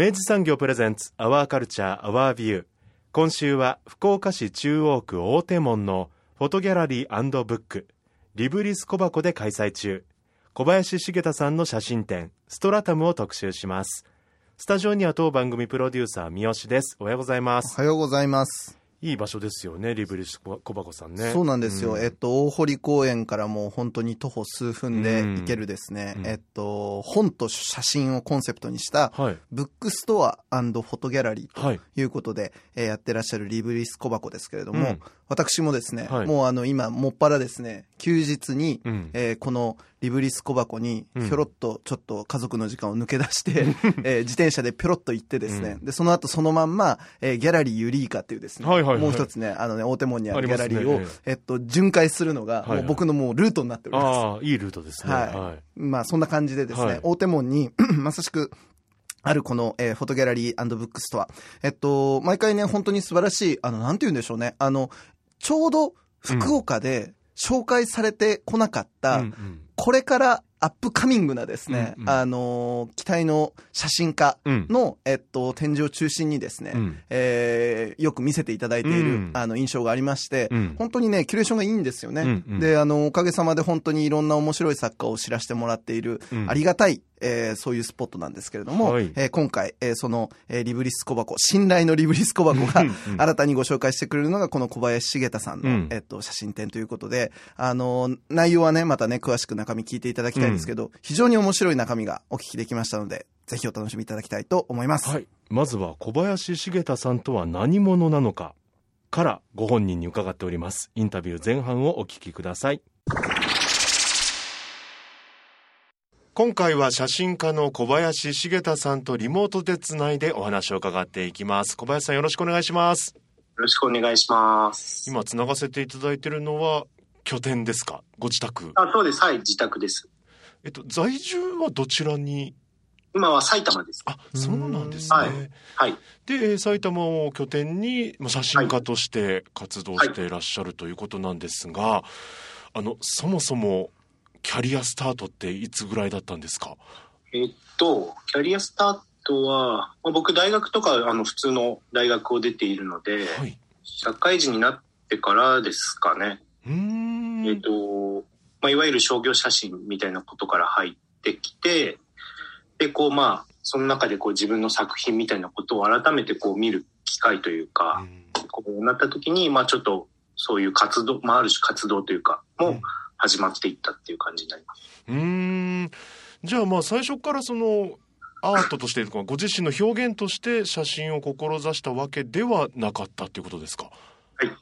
明治産業プレゼンツアワーカルチャーアワービュー今週は福岡市中央区大手門のフォトギャラリーブック。リブリス小箱で開催中。小林茂太さんの写真展ストラタムを特集します。スタジオには当番組プロデューサー三好です。おはようございます。おはようございます。いい場所ですよねリブリス小箱さんね。そうなんですよ。うん。えっと、大堀公園からもう本当に徒歩数分で行けるですね、うん。えっと、本と写真をコンセプトにした、はい。ブックストアフォトギャラリーはい。ということで、えーやってらっしゃる LIBRIS KOBACO ですけれども、うん。私もですね、はい。もうあの今、もっぱらですね、休日に、うん。えーこの LIBRIS KOBACO にうん。ひょろっとちょっと家族の時間を抜け出して、えー自転車でぴょろっと行ってですね、うん。で、その後そのまんま、えーギャラリー EUREKA っていうですね、はいはいはい。もう一つね、あのね、大手門にあるギャラリーを、ねえ。っと、巡回するのが、はいはい。もう僕のもうルートになっております。ああいいルートですね。はい。まあ、そんな感じでですね、はい。大手門に、まさしく、あるこの、えーフォトギャラリーブックストア。えっと、毎回ね、本当に素晴らしい、あの、なんて言うんでしょうね。あの、ちょうど福岡で紹介されてこなかった、うんうん。これから upcoming なですね、うんうん。あのー期待の写真家うん。の、えっと、展示を中心にですね、うん。えーよく見せていただいている、うん。あの、印象がありまして、うん。本当にね、キュレーションがいいんですよね。うんうん。で、あの、おかげさまで本当にいろんな面白い作家を知らせてもらっている、うん。ありがたい、えーそういうスポットなんですけれども、はい。えー今回、えーその、えー LIBRIS KOBACO、信頼の LIBRIS KOBACO がうんうん新たにご紹介してくれるのがこの小林茂太さんの、うん。えっと、写真展ということで、あの、内容はね、またね、詳しく中身聞いていただきたいんですけど、非常に面白い中身がお聞きできましたので、ぜひお楽しみいただきたいと思います。はい、まずは小林茂太さんとは何者なのかからご本人に伺っております。インタビュー前半をお聞きください今回は写真家の小林茂太さんとリモートでつないでお話を伺っていきます小林さんよろしくお願いしますよろしくお願いします。今つながせていただいているのは拠点ですか？ご自宅あ、そうです。はい、自宅です。えっと在住はどちらに？今は埼玉です。あそうなんですね、はいはい。でえー埼玉を拠点にまあ写真家として活動していらっしゃるということなんですが、あのそもそもキャリアスタートっていつぐらいだったんですか？えっと、キャリアスタートは、まあ僕大学とか、あの、普通の大学を出ているので、はい。社会人になってからですかね。えっと、まあ、いわゆる商業写真みたいなことから入ってきて、で、こう、まあ、その中でこう自分の作品みたいなことを改めてこう見る機会というか、こうなった時に、まあちょっとそういう活動、まあある種活動というか、もうん始まっていったっていう感じになります。うーん。じゃあまあ最初からそのアートとしてとかご自身の表現として写真を志したわけではなかったっていうことですか？はい。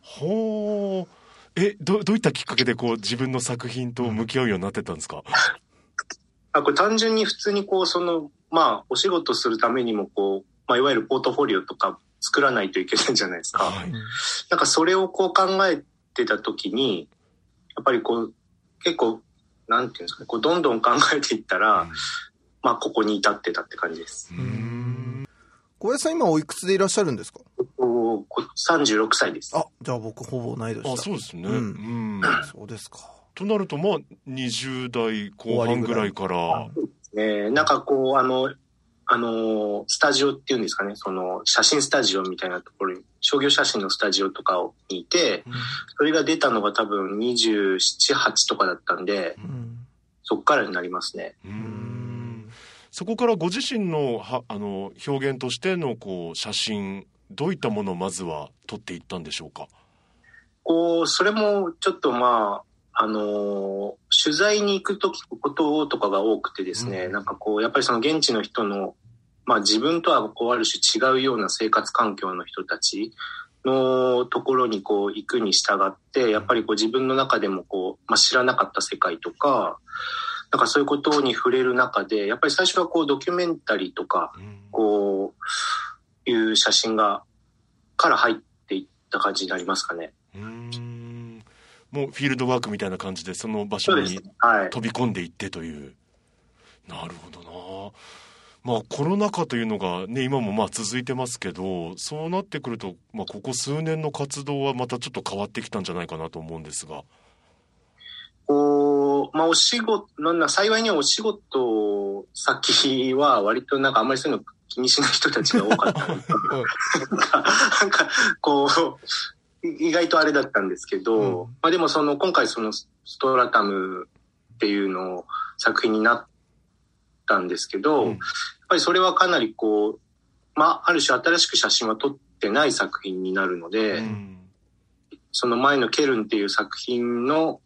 ほうえどどういったきっかけでこう自分の作品と向き合うようになってったんですか、あこれ単純に普通にこう、その、まあお仕事するためにもこう、まあいわゆるポートフォリオとか作らないといけないじゃないですか。はい。なんかそれをこう考えてた時に、やっぱりこう、結構、なんていうんですかね、こうどんどん考えていったら、まあここに至ってたって感じです。うーん。小林さん今おいくつでいらっしゃるんですか？こうこ36歳です。あ、じゃあ僕ほぼ同い年だ。あそうですね、うん。うん。そうですか。となるとまあ20代後半ぐらいから。えーなんかこう、あの、あの、スタジオっていうんですかね、その、写真スタジオみたいなところに、商業写真のスタジオとかにいて、それが出たのが多分27、8とかだったんで、うん。そっからになりますね。そこからご自身のはあの表現としてのこう写真どういったものをまずは撮っていったんでしょうか？こう、それもちょっとまあ、あのー取材に行くときこととかが多くてですね、うん。なんかこう、やっぱりその現地の人の、まあ自分とはこうある種違うような生活環境の人たちのところにこう行くに従って、やっぱりこう自分の中でもこう、まあ知らなかった世界とか、なんかそういうことに触れる中で、やっぱり最初はこうドキュメンタリーとか、こう、いう写真が、から入っていった感じになりますかね。うーん。もうフィールドワークみたいな感じでその場所に。飛び込んでいってという。なるほどなまあコロナ禍というのがね今もまあ続いてますけどそうなってくると、まあ、ここ数年の活動はまたちょっと変わってきたんじゃないかなと思うんですが。こう、まあ、お仕事、なんだ、幸いにはお仕事先は割となんかあんまりそういうの気にしない人たちが多かった。なんか、こう、意外とあれだったんですけど、うん。まあでもその、今回そのストラタムっていうのを作品になったんですけど、うん。やっぱりそれはかなりこう、まあ、ある種新しく写真は撮ってない作品になるので、うん。その前のケルンっていう作品の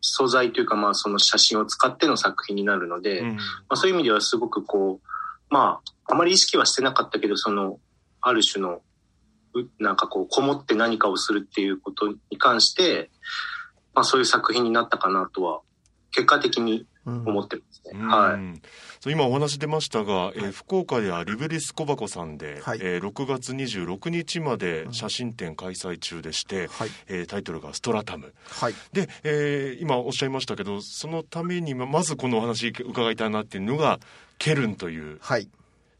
素材というか、まあその写真を使っての作品になるので、うん。まあそういう意味ではすごくこう、まあ、あまり意識はしてなかったけど、その、ある種の、うなんかこう、こもって何かをするっていうことに関して、まあそういう作品になったかなとは、結果的にうん思ってますね。うんはい。そう今お話出ましたが、えー福岡ではリブリス小箱さんで、はいえー6月26日まで写真展開催中でして、はい。えータイトルが「ストラタムはい。」で、えー今おっしゃいましたけどそのためにままずこのお話伺いたいなっていうのが「ケルン」という、はい。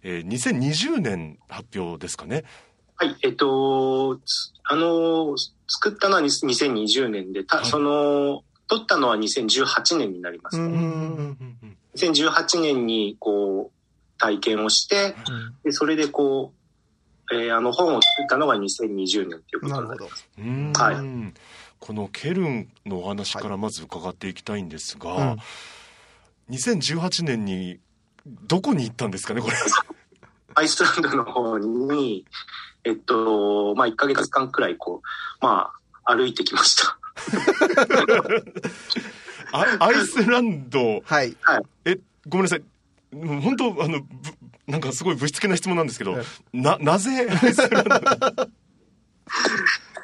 えー2020年発表ですかね。はい、えっと、つあの、作ったのは2020年で、たはいその、撮ったのは2018年になりますね。うんうん2018年にこう体験をして、でそれでこう、えーあの本を作ったのが2020年ということなるほどになります。。うんはいこのケルンのお話からまず伺っていきたいんですが、うん2018年にどこに行ったんですかねこれ。アイスランドの方に、えっと、まあ1ヶ月間くらいこう、まあ歩いてきました。あアイスランドはい。えごめんなさいもう本当あのぶなんかすごいぶしつけな質問なんですけど、はいななぜ？アイスランド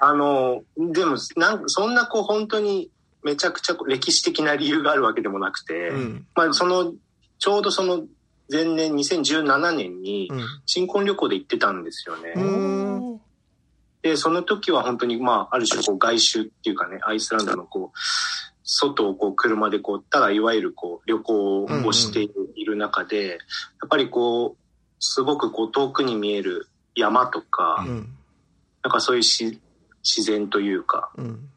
あの、でもなんそんなこう本当にめちゃくちゃ歴史的な理由があるわけでもなくて、うん。まあその、ちょうどその前年2017年にうん。新婚旅行で行ってたんですよね。うんで、その時は本当に、まあ、ある種、こう、外周っていうかね、アイスランドの、こう、外をこう、車でこう、ただ、いわゆる、こう、旅行をしている中で、やっぱりこう、すごくこう、遠くに見える山とか、うん。なんかそういうし自然というか、うん。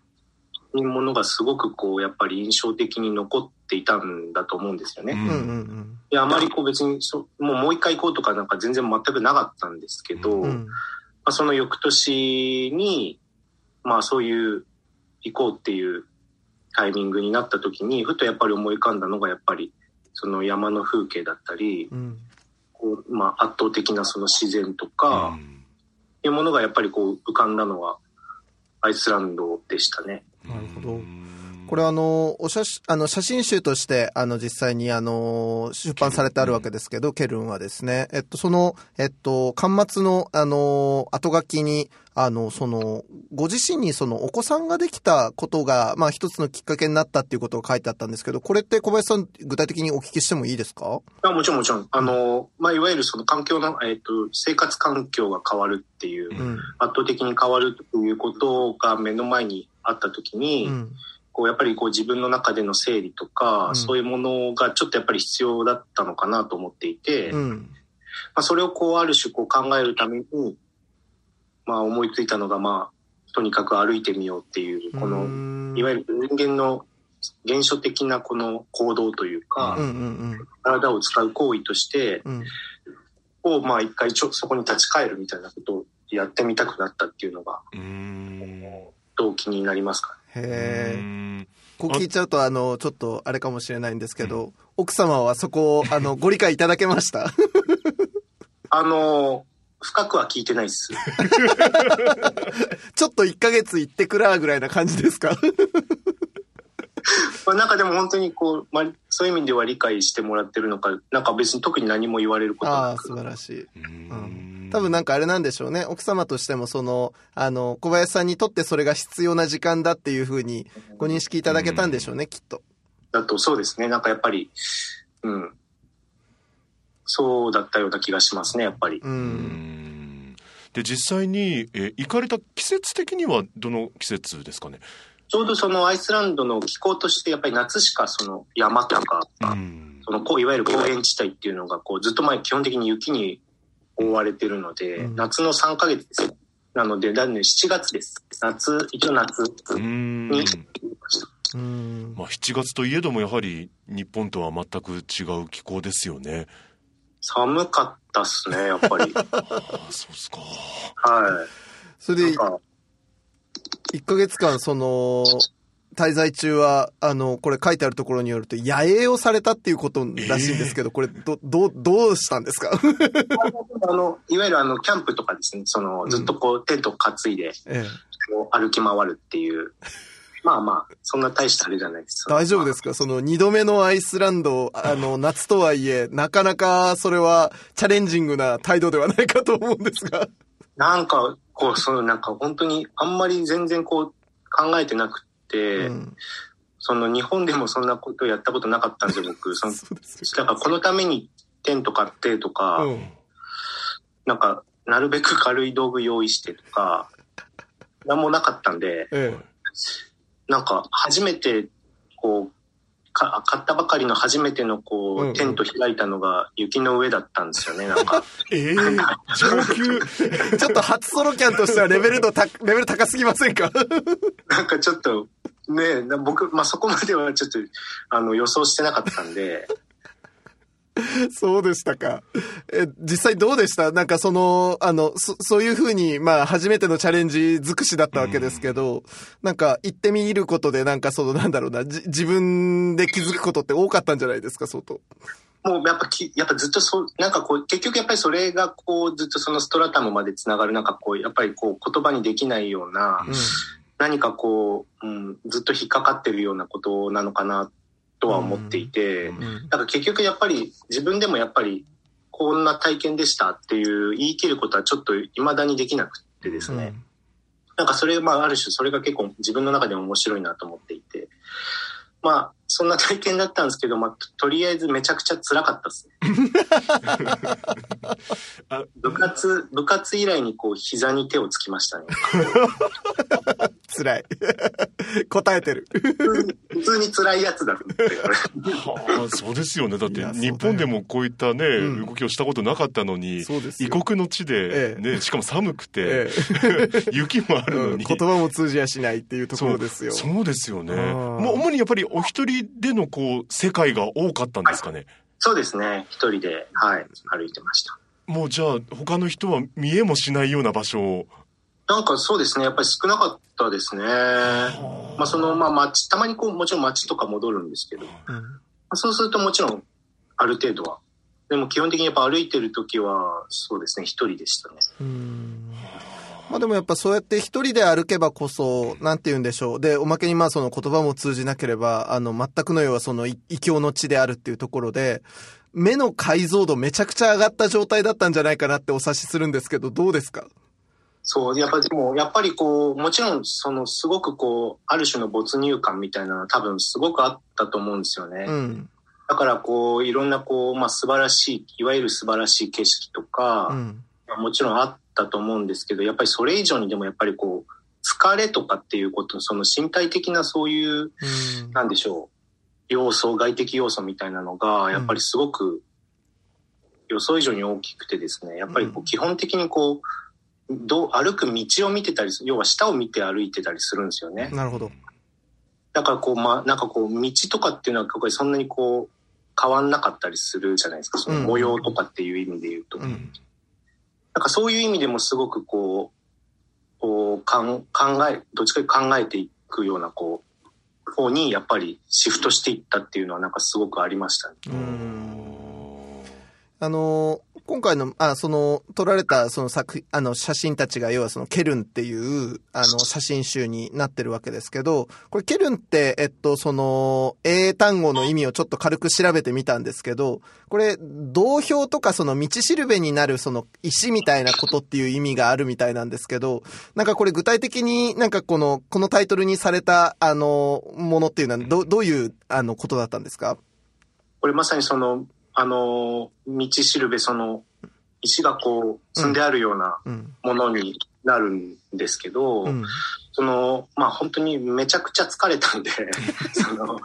いうものがすごくこう、やっぱり印象的に残っていたんだと思うんですよね。うんうん。うん。で、あまりこう別にそ、もうもう一回行こうとかなんか全然全くなかったんですけど、うん。まあ、その翌年に、まあそういう行こうっていうタイミングになった時に、ふとやっぱり思い浮かんだのがやっぱりその山の風景だったり、うん。こうまあ圧倒的なその自然とか、いうものがやっぱりこう浮かんだのはアイスランドでしたね。なるほどうんこれあの、お写真、あの、写真集として、あの、実際にあの、出版されてあるわけですけど、ケルンはですね、えっと、その、えっと、端末の、あの、後書きに、あの、その、ご自身にその、お子さんができたことが、まあ、一つのきっかけになったっていうことが書いてあったんですけど、これって小林さん、具体的にお聞きしてもいいですか？あもちろんもちろん。あの、まあいわゆるその環境の、えっ、と、生活環境が変わるっていう、うん。圧倒的に変わるということが目の前にあった時に、うん。こうやっぱりこう自分の中での整理とか、うんそういうものがちょっとやっぱり必要だったのかなと思っていて、まうん。あ、それをこうある種こう考えるために、まあ思いついたのがまあ、とにかく歩いてみようっていう、この、のいわゆる人間の原初的なこの行動というか、うんうん体を使う行為として、うん。をまあ一回ちょそこに立ち返るみたいなことをやってみたくなったっていうのがうん動機になりますかね。へえ。うんこう聞いちゃうと、あの、ちょっとあれかもしれないんですけど、奥様はそこを、あの、ご理解いただけました？あの、深くは聞いてないっす。ちょっと1ヶ月行ってくらぐらいな感じですか？まあなんかでも本当にこう、まあ、そういう意味では理解してもらってるのか、なんか別に特に何も言われることああ、なく。素晴らしい。うん多分なんかあれなんでしょうね。奥様としてもその、あの、小林さんにとってそれが必要な時間だっていうふうにご認識いただけたんでしょうね、きっと。だとそうですね。なんかやっぱり、うん。そうだったような気がしますね、やっぱり。う。うんんで実際に、えー行かれた季節的にはどの季節ですかね？ちょうどそのアイスランドの気候としてやっぱり夏しかその山とか、うんそのこういわゆる高原地帯っていうのがこうずっと前基本的に雪に覆われてるので、うん夏の3ヶ月ですよ。なので、だね、7月です。夏、一応夏うんに、うん。まあ、7月といえどもやはり日本とは全く違う気候ですよね寒かったっすね、やっぱり。ああそうですかはそれい。なんで、か、1ヶ月間、その、滞在中は、あの、これ書いてあるところによると、野営をされたっていうことらしいんですけど、これ、ど、どう、どうしたんですか？あの、いわゆるあの、キャンプとかですね、その、ずっとこう、テント担いで、ええ。歩き回るっていう。まあまあ、そんな大したあれじゃないです。大丈夫ですか？その二度目のアイスランド、あの、夏とはいえ、なかなかそれはチャレンジングな態度ではないかと思うんですが。なんか、こう、そのなんか本当にあんまり全然こう考えてなくて、うん。その日本でもそんなことやったことなかったんですよ、僕。そのだからこのためにテント買ってとか、よ。うん。なんか、なるべく軽い道具用意してとか、なんもなかったんで、えなんか初めて、こう、か買ったばかりの初めてのこう、うんうんテント開いたのが雪の上だったんですよね、なんか。ええ上級え。ちょっと初ソロキャンとしてはレベル度た、レベル高すぎませんか？なんかちょっと、ねな僕、まあ、そこまではちょっと、あの、予想してなかったんで、そうでしたか。え、実際どうでした？なんかその、あの、そ、そういうふうに、まあ、初めてのチャレンジ尽くしだったわけですけど、なんか、行ってみることで、なんかその、なんだろうな、じ自分で気づくことって多かったんじゃないですか、相当。もうやっぱき、やっぱずっとそう、なんかこう、結局やっぱりそれがこう、ずっとそのストラタムまでつながる、なんかこう、やっぱりこう、言葉にできないような、うん。何かこう、うん、ずっと引っかかってるようなことなのかな、とは思っていて、うんうん。なんか結局やっぱり自分でもやっぱりこんな体験でしたっていう言い切ることはちょっと未だにできなくてですね。なんかそれ、まあある種それが結構自分の中でも面白いなと思っていて。まあそんな体験だったんですけど、まあととりあえずめちゃくちゃ辛かったですね。あ部活、部活以来にこう膝に手をつきましたね。辛い。答えてる。普通に辛いやつだと思って、これ。はあそうですよねだって日本でもこういったね、うん動きをしたことなかったのに異国の地で、ええね、しかも寒くて、え雪もあえるのに、うん言葉も通じやしないっていうところですよ。そうですよね。もう主にやっぱりお一人でのこう世界が多かったんですかね？そうですね。一人で、はい、歩いてました。もうじゃあ他の人は見えもしないような場所を？なんかそうですね。やっぱり少なかったですね。まあその、まあ街、たまにこう、もちろん街とか戻るんですけど、まうんあ、そうするともちろん、ある程度は。でも基本的にやっぱ歩いてる時は、そうですね、一人でしたね。うんまあでもやっぱそうやって一人で歩けばこそ、なんて言うんでしょう。で、おまけにまあその言葉も通じなければ、あの、全くの要はそのい異教の地であるっていうところで、目の解像度めちゃくちゃ上がった状態だったんじゃないかなってお察しするんですけど、どうですか？そう、やっぱりでも、やっぱりこう、もちろん、その、すごくこう、ある種の没入感みたいなのは多分すごくあったと思うんですよね。うん。だからこう、いろんなこう、まあ素晴らしい、いわゆる素晴らしい景色とか、うん。まあもちろんあったと思うんですけど、やっぱりそれ以上にでもやっぱりこう、疲れとかっていうこと、その身体的なそういう、うんなんでしょう、要素、外的要素みたいなのが、やっぱりすごく予想以上に大きくてですね、やっぱりこうう基本的にこう、どう歩く道を見てたり要は下を見て歩いてたりするんですよね。なるほど。だからこう、まあ、なんかこう、道とかっていうのは、これそんなにこう、変わんなかったりするじゃないですか。その模様とかっていう意味で言うと。うん。なんかそういう意味でもすごくこう、こうかん考え、どっちかというと考えていっくような、こう、方にやっぱりシフトしていったっていうのはなんかすごくありましたね。あの、今回の、あ、その、撮られたその作、あの、写真たちが、要はその、ケルンっていう、あの、写真集になってるわけですけど、これ、ケルンって、えっと、その、英単語の意味をちょっと軽く調べてみたんですけど、これ、道標とかその、道しるべになるその、石みたいなことっていう意味があるみたいなんですけど、なんかこれ具体的になんかこの、このタイトルにされた、あの、ものっていうのは、ど、どういう、あの、ことだったんですか？これまさにその、あの、道しるべ、その、石がこう、積んであるようなうん。ものになるんですけど、うん。その、まあ本当にめちゃくちゃ疲れたんで、その、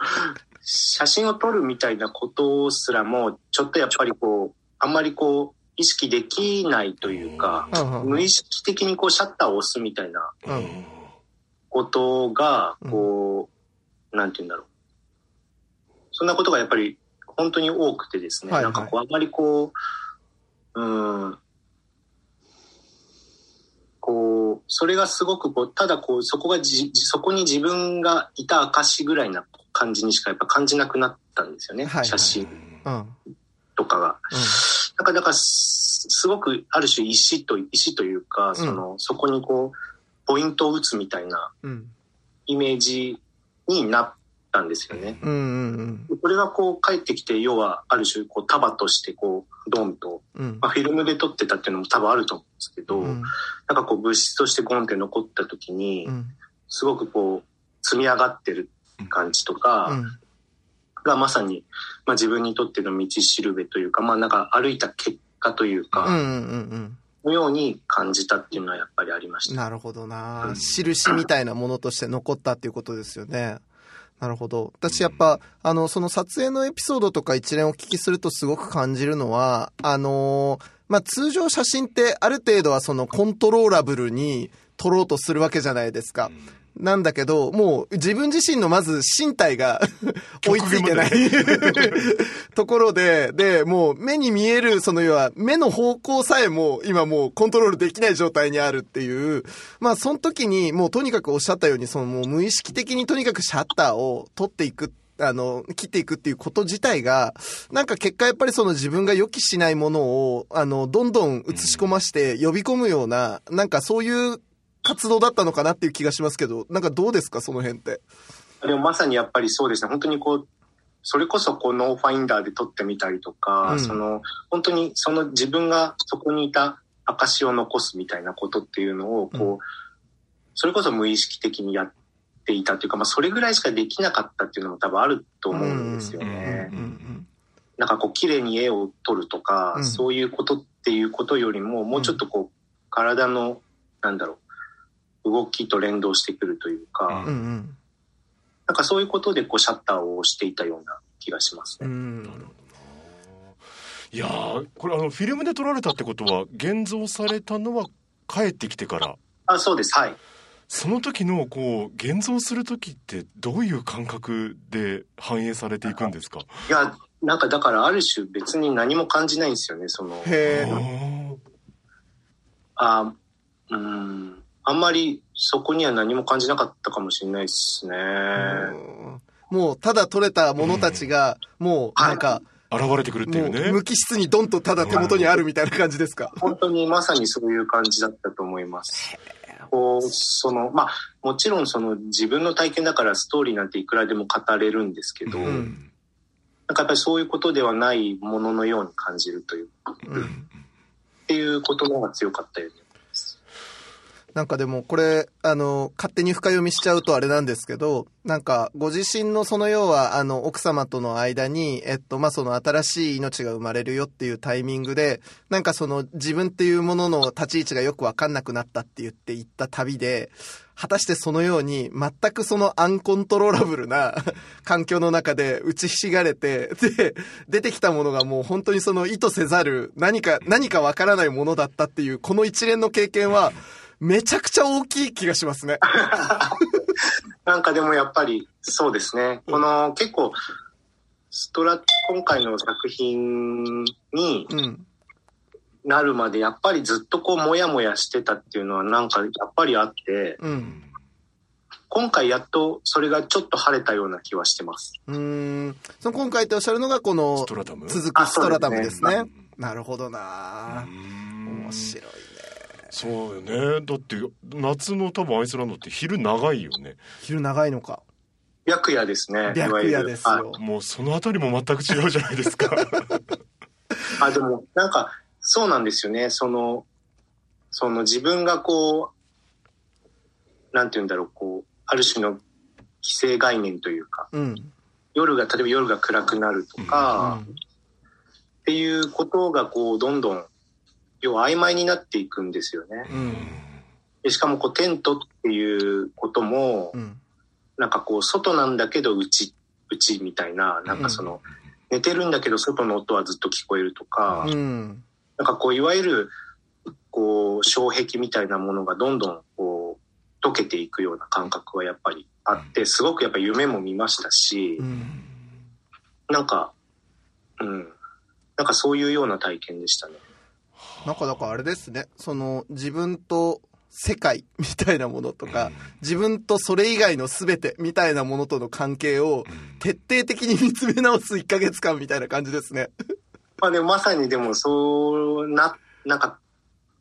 写真を撮るみたいなことすらも、ちょっとやっぱりこう、あんまりこう、意識できないというか、うんうん無意識的にこうシャッターを押すみたいなうんことが、こう、なんて言うんだろう。そんなことがやっぱり本当に多くてですね、はいはいなんかこう、あんまりこう、うん、こう、それがすごくこう、ただこう、そこがじ、そこに自分がいた証ぐらいな感じにしかやっぱ感じなくなったんですよね、はいはい写真うん。とかが。なんか、だからす、すごくある種石と、石というか、その、そこにこう、ポイントを打つみたいなうん。イメージになったんですよね。うんうんこれがこう帰ってきて、要はある種こう束としてこう、ドンと、うん。うんまあ、フィルムで撮ってたっていうのも多分あると思うんですけど、うんなんかこう物質としてゴンって残った時にう、んすごくこう、積み上がってる感じとか、うんがまさに、まあ、自分にとっての道しるべというか、まあなんか歩いた結果というか、うんうんうんのように感じたっていうのはやっぱりありました。なるほどなうん印みたいなものとして残ったっていうことですよね。なるほど。私やっぱ、あの、その撮影のエピソードとか一連お聞きするとすごく感じるのは、あのーまあ、通常写真ってある程度はそのコントローラブルに撮ろうとするわけじゃないですか。なんだけど、もう自分自身のまず身体が 追いついてないところで、で、もう目に見える、その要は目の方向さえも今もうコントロールできない状態にあるっていう、まあその時にもうとにかくおっしゃったように、そのもう無意識的にとにかくシャッターを取っていくあの、切っていくっていうこと自体が、なんか結果やっぱりその自分が予期しないものを、あの、どんどん映し込まして呼び込むような、なんかそういう活動だったのかなっていう気がしますけど、なんかどうですか、その辺って？でもまさにやっぱりそうですね、本当にこう、それこそこうノーファインダーで撮ってみたりとか、うん。その、本当にその自分がそこにいた証を残すみたいなことっていうのを、こう、うんそれこそ無意識的にやっていたというか、まあそれぐらいしかできなかったっていうのも多分あると思うんですよね。うんうん。なんかこう綺麗に絵を撮るとか、うん。そういうことっていうことよりも、もうちょっとこう、体の、なんだろう、動きと連動してくるというか、うんうんなんかそういうことでこうシャッターを押していたような気がしますね。いやーこれあのフィルムで撮られたってことは現像されたのは帰ってきてからあ、そうです。はい。その時のこう現像する時ってどういう感覚で反映されていくんですか？いや、なんかだからある種別に何も感じないんですよね。その、へえ。ああうん、あんまりそこには何も感じなかったかもしれないですね。もう、ただ撮れたものたちが、もう、なんか、ー現れてくるっていもう、うね無機質にドンとただ手元にあるみたいな感じですか？本当にまさにそういう感じだったと思います。こう、その、まあ、もちろんその自分の体験だからストーリーなんていくらでも語れるんですけど、うんなんかやっぱりそういうことではないもののように感じるという、うんっていうことの方が強かったように思います。なんかでもこれ、あの、勝手に深読みしちゃうとあれなんですけど、なんかご自身のその要は、あの、奥様との間に、えっと、まあ、その新しい命が生まれるよっていうタイミングで、なんかその自分っていうものの立ち位置がよくわかんなくなったって言って行った旅で、果たしてそのように全くそのアンコントローラブルな環境の中で打ちひしがれて、で、出てきたものがもう本当にその意図せざる何か、何かわからないものだったっていう、この一連の経験は、めちゃくちゃ大きい気がしますね。なんかでもやっぱりそうですね。この結構、ストラ、今回の作品にうん。なるまでやっぱりずっとこうモヤモヤしてたっていうのはなんかやっぱりあって、うん。今回やっとそれがちょっと晴れたような気はしてます。うーん。その今回っておっしゃるのがこのストラ続くストラタムですね。あそうでなるほどなうん面白いね。そうよねだって夏の多分アイスランドって昼長いよね昼長いのか。白夜ですね。いわ白ゆる夜ですよ。もうそのあたりも全く違うじゃないですかあ あ、でも、なんか、そうなんですよね。その、その自分がこう、なんて言うんだろう、こう、ある種の規制概念というか、うん。夜が、例えば夜が暗くなるとか、っていうことがこう、どんどん、要は曖昧になっていくんですよね。うん。でしかもこう、テントっていうこともう、ん。なんかこう、外なんだけど、うち、うちみたいな、なんかその、寝てるんだけど、外の音はずっと聞こえるとか、うん。なんかこう、いわゆる、こう、障壁みたいなものがどんどん、こう、溶けていくような感覚はやっぱりあって、すごくやっぱ夢も見ましたしう、ん。なんか、うん。なんかそういうような体験でしたね。なんかだからあれですね。その自分と世界みたいなものとか、自分とそれ以外の全てみたいなものとの関係を徹底的に見つめ直す1ヶ月間みたいな感じですね。まあでもまさにでもそうな、なんか、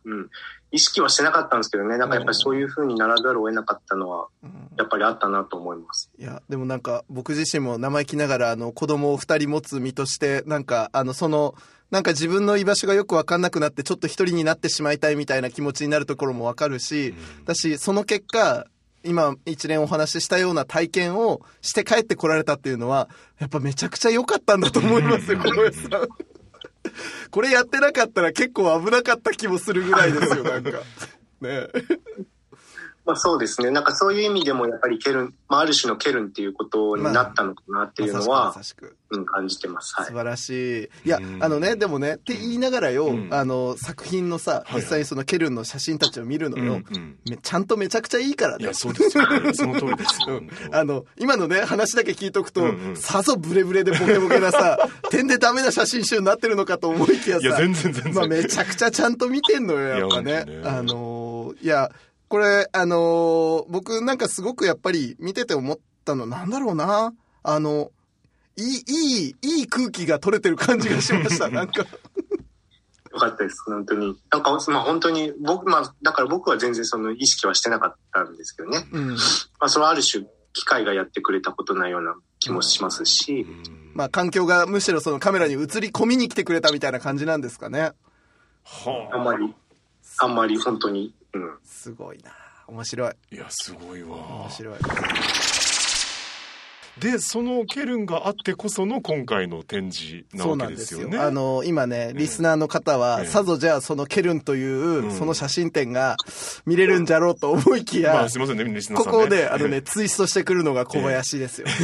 うん。意識はしてなかったんですけどね。なんかやっぱりそういう風にならざるを得なかったのは、やっぱりあったなと思います。いや、でもなんか僕自身も生意気ながらあの子供を二人持つ身として、なんかあのその、なんか自分の居場所がよくわかんなくなってちょっと一人になってしまいたいみたいな気持ちになるところもわかるし、だし、その結果、今一連お話ししたような体験をして帰ってこられたっていうのは、やっぱめちゃくちゃ良かったんだと思いますよ、小林さん。これやってなかったら結構危なかった気もするぐらいですよ、なんか。ねえまあそうですね。なんかそういう意味でもやっぱりケルン、まあある種のケルンっていうことになったのかなっていうのはま、さしくまさしくうん、感じてます。はい素。晴らしい。いやうん、あのね、でもね、って言いながらよ、うんあの、作品のさ、いはい実際にそのケルンの写真たちを見るのうんよ、うんめちゃんとめちゃくちゃいいからねいや。そうですよね その通りですよ、うんあの、今のね、話だけ聞いとくと、うんうんさぞブレブレでボケボケなさ、点でダメな写真集になってるのかと思いきやさ、いや全然全然まあめちゃくちゃちゃんと見てんのよ、やっぱね。ねあのーいや、これ、あのー僕なんかすごくやっぱり見てて思ったの、なんだろうな。あの、いい、いい、いい空気が取れてる感じがしました、なんか。よかったです、本当に。なんか、まあ本当に、僕、まあ、だから僕は全然その意識はしてなかったんですけどね。うん。まあそれはある種、機械がやってくれたことなような気もしますし、まあ環境がむしろそのカメラに映り込みに来てくれたみたいな感じなんですかね。はあんまり、あんまり本当に、うん。すごいな面白い。あいやすごいわ面白い。でそのケルンがあってこその今回の展示なそうわなんでよ。けですすよねあの、今ね、リスナーの方は、ええさぞじゃあそのケルンという、うんその写真展が見れるんじゃろうと思いきや、まあすいませんねリスナーさんここで、あのね、ツイストしてくるのが小林ですよ。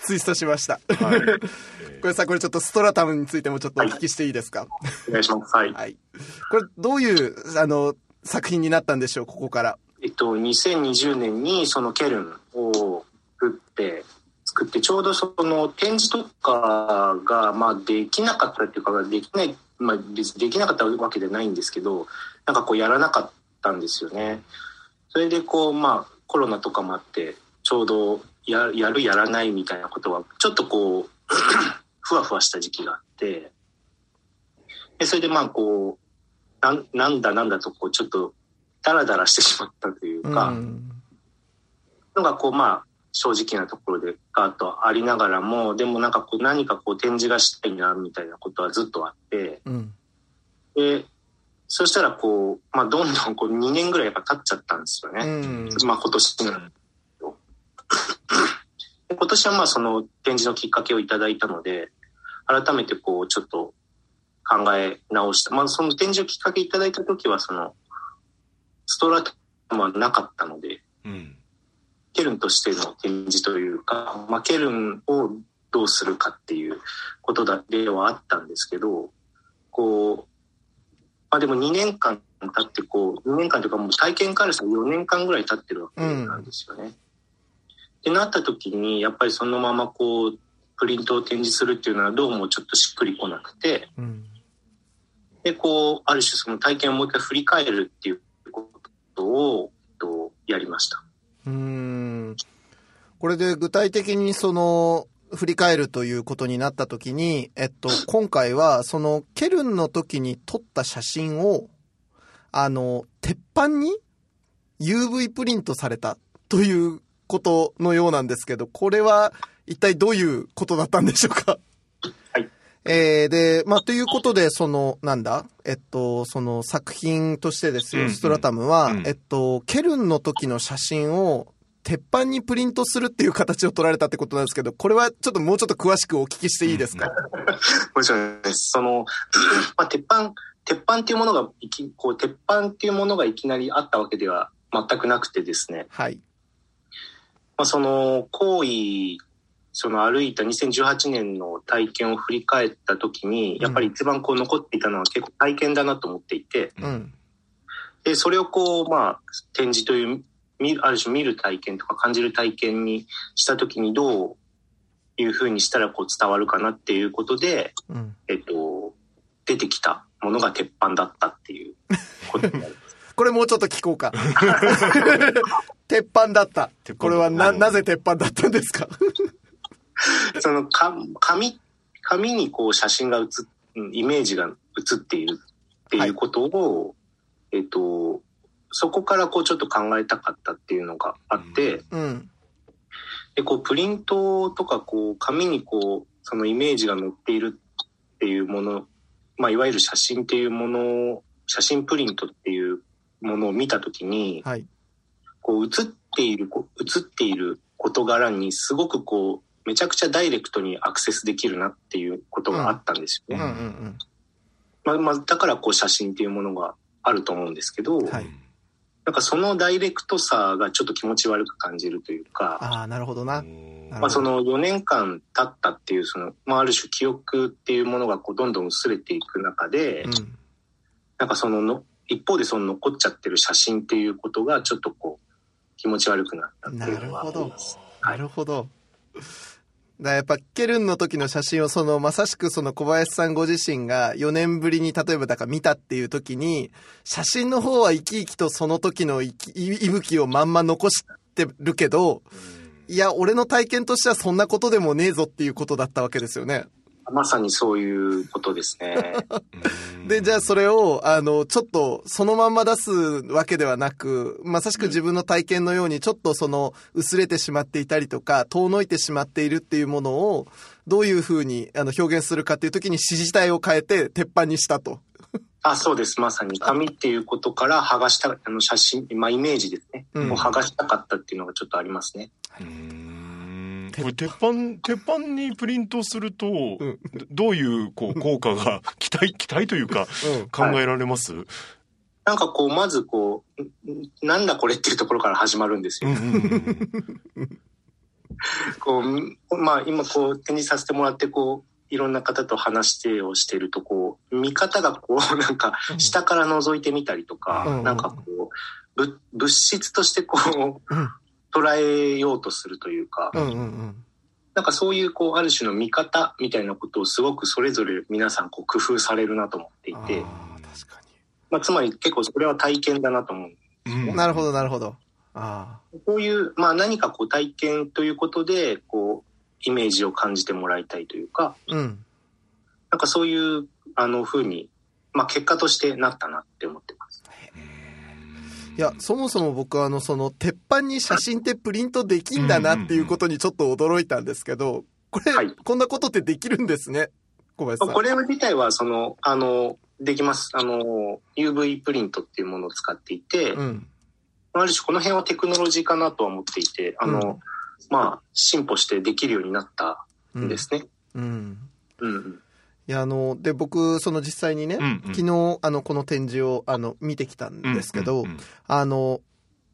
ツイストしました。はいこれさ、これちょっとストラタムについてもちょっとお聞きしていいですか？お願いします。はい。はい。これ、どういう、あの、作品になったんでしょう、ここから？えっと、2020年にそのケルンを作って、作って、ちょうどその展示とかが、まあできなかったっていうか、できない、まあ別できなかったわけじゃないんですけど、なんかこうやらなかったんですよね。それでこう、まあコロナとかもあって、ちょうどややるやらないみたいなことは、ちょっとこう、ふわふわした時期があって、でそれでまあこう、なんなんだなんだとこう、ちょっとダラダラしてしまったというか、うんのがこうまあ正直なところでガーッとありながらもでもなんかこう何かこう展示がしたいなみたいなことはずっとあってうん。でそしたらこう、まあ、どんどんこう2年ぐらいやっぱ経っちゃったんですようね、ん。まあ今年ので今年はまあその展示のきっかけをいただいたので改めてこうちょっと考え直したまあその展示をきっかけいただいた時はそのストラタムはなかったのでうんケルンとしての展示というか、まあ、ケルンをどうするかっていうことだではあったんですけど、こう、まあでも2年間経ってこう、2年間というかもう体験からしたら4年間ぐらい経ってるわけなんですよね。ってなった時に、やっぱりそのままこう、プリントを展示するっていうのはどうもちょっとしっくりこなくて、うん。で、こう、ある種その体験をもう一回振り返るっていうことを、とやりました。うーん。これで具体的にその、振り返るということになったときに、えっと、今回は、その、ケルンの時に撮った写真を、あの、鉄板に UV プリントされたということのようなんですけど、これは一体どういうことだったんでしょうか？はい。えー、で、まあ、ということで、その、なんだ？えっと、その作品としてですよ、うんうんストラタムは、うんえっと、ケルンの時の写真を、鉄板にプリントするっていう形を取られたってことなんですけど、これはちょっともうちょっと詳しくお聞きしていいですか、もちろんです。その、まあ、鉄板、鉄板っていうものがいき、こう、鉄板っていうものがいきなりあったわけでは全くなくてですね。はい。まあ、その行為、その歩いた2018年の体験を振り返った時に、やっぱり一番こう残っていたのは結構体験だなと思っていて、うん。で、それをこう、まあ、展示という、ある種見る体験とか感じる体験にした時にどういうふうにしたらこう伝わるかなっていうことで、うん。えっと、出てきたものが鉄板だったっていうことになります。これもうちょっと聞こうか。鉄板だった。これはな、うんなぜ鉄板だったんですか？そのか紙、紙にこう写真が写っ、うんイメージが写っているっていうことを、えっと、そこからこうちょっと考えたかったっていうのがあって、うん。で、こうプリントとかこう紙にこう、そのイメージが載っているっていうもの、まあいわゆる写真っていうものを、写真プリントっていうものを見たときに、はい。こう映っている、こう映っている事柄にすごくこう、めちゃくちゃダイレクトにアクセスできるなっていうことがあったんですよね。んまあ、まあ、だからこう写真っていうものがあると思うんですけど、うん。はい。なんかそのダイレクトさがちょっと気持ち悪く感じるというか、ああ、なるほどな。まあその4年間経ったっていうその、まあある種記憶っていうものがこうどんどん薄れていく中で、うん。なんかそのの、一方でその残っちゃってる写真っていうことがちょっとこう気持ち悪くなったっていうのはあります。なるほど。だからやっぱケルンの時の写真をそのまさしくその小林さんご自身が4年ぶりに例えばだから見たっていう時に写真の方は生き生きとその時の息吹をまんま残してるけどいや俺の体験としてはそんなことでもねえぞっていうことだったわけですよね。まさにそういうことですね。で、じゃあそれを、あの、ちょっとそのまんま出すわけではなく、まさしく自分の体験のようにちょっとその薄れてしまっていたりとか、遠のいてしまっているっていうものを、どういうふうにあの表現するかっていう時に指示体を変えて鉄板にしたと。あ、そうです。まさに紙っていうことから剥がした、あの写真、まあイメージですね。うんを剥がしたかったっていうのがちょっとありますね。うーんこれ鉄板鉄板にプリントすると、ん。どどういうこう効果が期待 期待というかうん。考えられます、なんかこう、まずこう、んなんだこれっていうところから始まるんですよ。こう、まあ今こう展示させてもらってこう、いろんな方と話してをしてるとこう、見方がこう、なんか下から覗いてみたりとか、うん。なんかこう、ぶ物質としてこう、うん捉えようとするというか、うんうんうん。なんかそういうこう、ある種の見方みたいなことをすごくそれぞれ皆さんこう工夫されるなと思っていて、まあつまり結構それは体験だなと思う。うんに。なるほどなるほど。あこういう、まあ何かこう体験ということで、こう、イメージを感じてもらいたいというか、あ。うん。なんかそういう、あの、風に、まあ結果としてなったなって思ってます。いや、そもそも僕はあの、その、鉄板に写真ってプリントできんだなっていうことにちょっと驚いたんですけど、これ、はいこんなことってできるんですね？小林さん。これ自体は、その、あの、できます。あの、UV プリントっていうものを使っていて、うん。ある種この辺はテクノロジーかなとは思っていて、あの、うんまあ、進歩してできるようになったうんんですね。うん。うん。うんいや、あの、で、僕、その実際にね、うんうん。昨日、あの、この展示を、あの、見てきたんですけど、あの、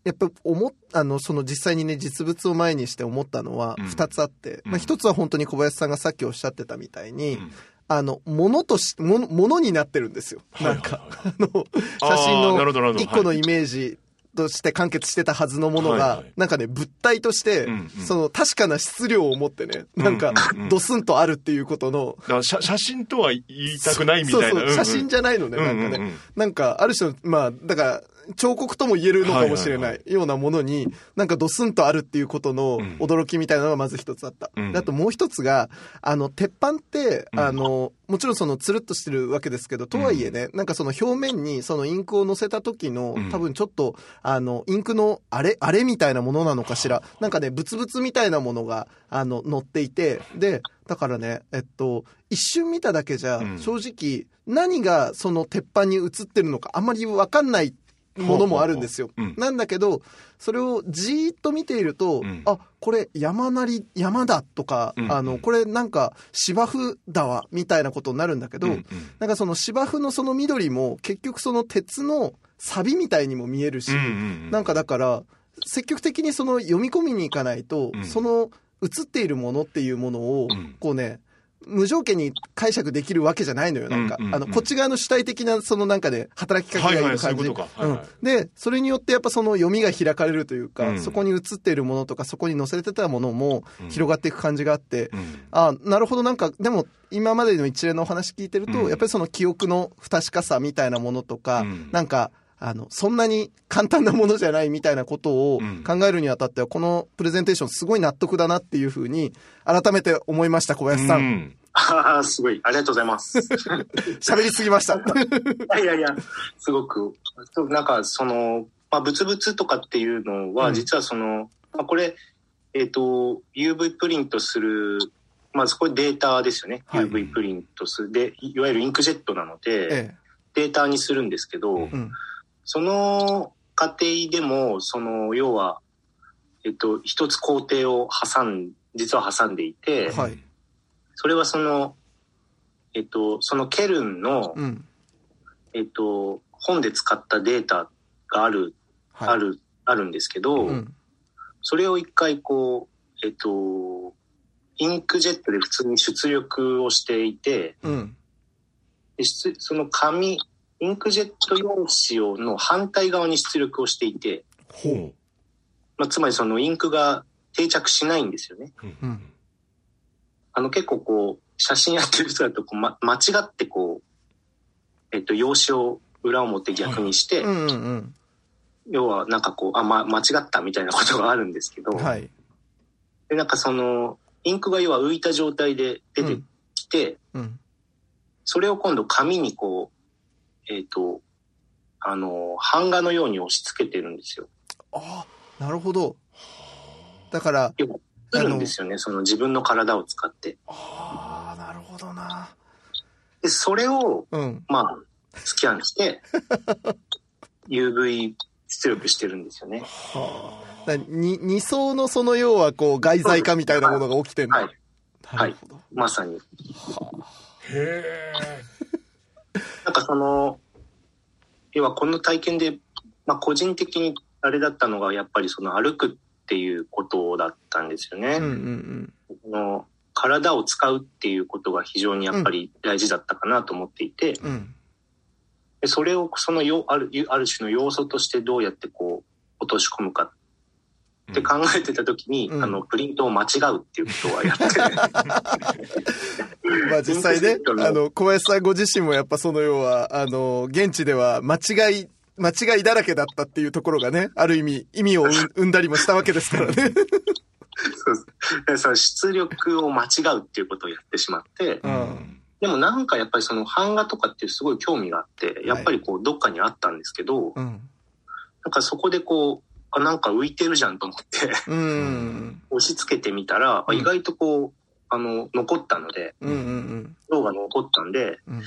やっぱ思っあの、その実際にね、実物を前にして思ったのはうん。二つあって、うん。まあ一つは本当に小林さんがさっきおっしゃってたみたいに、うん。あの、ものとし、もの、ものになってるんですよ。なんか、はいあの、写真あのるほどなるほど。一個のイメージとして完結してたはずのものがはいはい、なんかね、物体としてうんうん、その確かな質量を持ってね、なんかドスンとあるっていうことの、写真とは言いたくないみたいな。そうそう、写真じゃないのね、なんかね。なんか、ある種の、まあ、だから、彫刻とも言えるのかもしれないようなものに、なんかドスンとあるっていうことの驚きみたいなのがまず一つあった。うん。あともう一つが、あの、鉄板って、うん。あの、もちろんそのつるっとしてるわけですけど、とはいえね、なんかその表面にそのインクを乗せた時のうん、多分ちょっと、あの、インクのあれ、あれみたいなものなのかしら。なんかね、ブツブツみたいなものが、あの、乗っていて、で、だからね、えっと、一瞬見ただけじゃう、ん。正直、何がその鉄板に映ってるのかあんまりわかんないものもあるんですよ。なんだけど、それをじーっと見ていると、うん。あ、これ山なり、山だとか、うん。あの、これなんか芝生だわ、みたいなことになるんだけど、うんうん。なんかその芝生のその緑も結局その鉄の錆みたいにも見えるし、うんうん。なんかだから、積極的にその読み込みに行かないと、うん。その映っているものっていうものをうん、こうね、無条件に解釈できるわけじゃないのよ、なんか。うんうんうん。あの、こっち側の主体的な、そのなんかで、働きか。けがい。る感じ。で、それによってやっぱその読みが開かれるというか、うんそこに映っているものとか、そこに載せてたものもうん。広がっていく感じがあって、うん。あなるほど、なんか、でも、今までの一連のお話聞いてると、うん。やっぱりその記憶の不確かさみたいなものとか、うん。なんか、あの、そんなに簡単なものじゃないみたいなことをうん。考えるにあたっては、このプレゼンテーションすごい納得だなっていうふうに、改めて思いました、小林さ。うんんああ、すごい。ありがとうございます。喋りすぎました。いやいやすごく、なんかその、まあ、ブツブツとかっていうのは、うん実はその、まあ、これ、えっ、と、UV プリントする、まずこれデータですよね。はい UV プリントする。で、いわゆるインクジェットなので、えデータにするんですけど、うん。その過程でも、その、要は、えっと、一つ工程を挟ん、実は挟んでいて、はい。それはその、えっと、そのケルンの、うん。えっと、本で使ったデータがある、はい。ある、あるんですけど、うん。それを一回こう、えっと、インクジェットで普通に出力をしていて、うん。で出その紙、インクジェット用紙をの反対側に出力をしていて、ほまあ、つまりそのインクが定着しないんですよね。ううんあの結構こう、写真やってる人だとこう、ま、間違ってこう、えっと、用紙を裏表逆にして、うんうん要はなんかこう、あ、ま、間違ったみたいなことがあるんですけど、うん。はい。で、なんかその、インクが要は浮いた状態で出てきて、うん。それを今度紙にこう、えっ、と、あの、版画のように押し付けてるんですよ。ああ、なるほど。だから、作るんですよね、その自分の体を使って。ああ、なるほどな。で、それを、うん。まあ、スキャンして、UV 出力してるんですよね。はあ。だに二層のその要はこう外在化みたいなものが起きてるはい。なるほど。まさに。へえなんかその、要はこの体験で、まあ個人的にあれだったのが、やっぱりその歩くっていうことだったんですよね。うんうんその体を使うっていうことが非常にやっぱり大事だったかなと思っていて、うん。うん。でそれをそのよあるある種の要素としてどうやってこう落とし込むかって考えてた時に、うんあのプリントを間違うっていうことはやって、まあ実際ねあの、小林さんご自身もやっぱその要は、あの、現地では間違い、間違いだらけだったっていうところがね、ある意味、意味を生ん だりもしたわけですからね。そうでその出力を間違うっていうことをやってしまって、うん。でもなんかやっぱりその版画とかっていうすごい興味があって、やっぱりこうどっかにあったんですけど、うん。なんかそこでこう、あ、なんか浮いてるじゃんと思って、うん。押し付けてみたら、意外とこう、あの、残ったので、うんうん像が残ったんで、うん。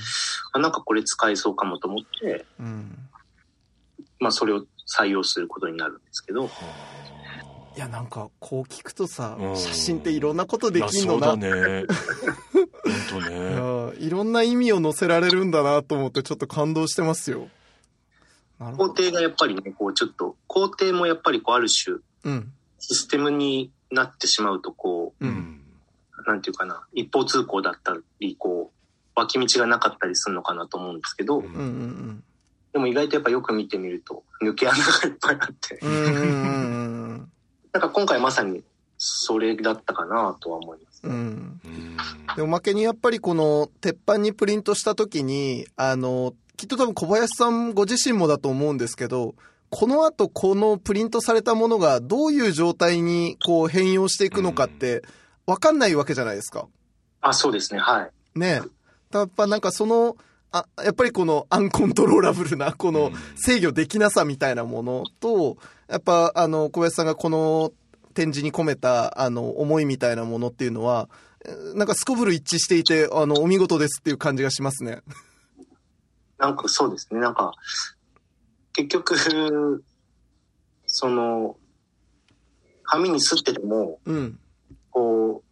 あなんかこれ使えそうかもと思って、うん。まあそれを採用することになるんですけど、いや、なんか、こう聞くとさう、ん写真っていろんなことできんのな。そうだね本当ね うんいろんな意味を載せられるんだなと思ってちょっと感動してますよ。工程がやっぱりね、こうちょっと、工程もやっぱりこうある種、うん。システムになってしまうと、こう。うんなんていうかな、一方通行だったり、こう、脇道がなかったりするのかなと思うんですけど、うんうんうんでも意外とやっぱよく見てみると、抜け穴がいっぱいあって、うん。うんうんうんなんか今回まさにそれだったかなとは思います。うん。うん。うんで、おまけにやっぱりこの鉄板にプリントした時に、あの、きっと多分小林さんご自身もだと思うんですけど、この後このプリントされたものがどういう状態にこう変容していくのかってわかんないわけじゃないですか。あ、そうですね。はい。ねやっぱなんかその、あ、やっぱりこのアンコントローラブルな、この制御できなさみたいなものと、やっぱあの、小林さんがこの展示に込めた、あの、思いみたいなものっていうのは、えーなんかすこぶる一致していて、あの、お見事ですっていう感じがしますね。なんかそうですね。なんか、結局、その、紙に吸ってても、うん。こう、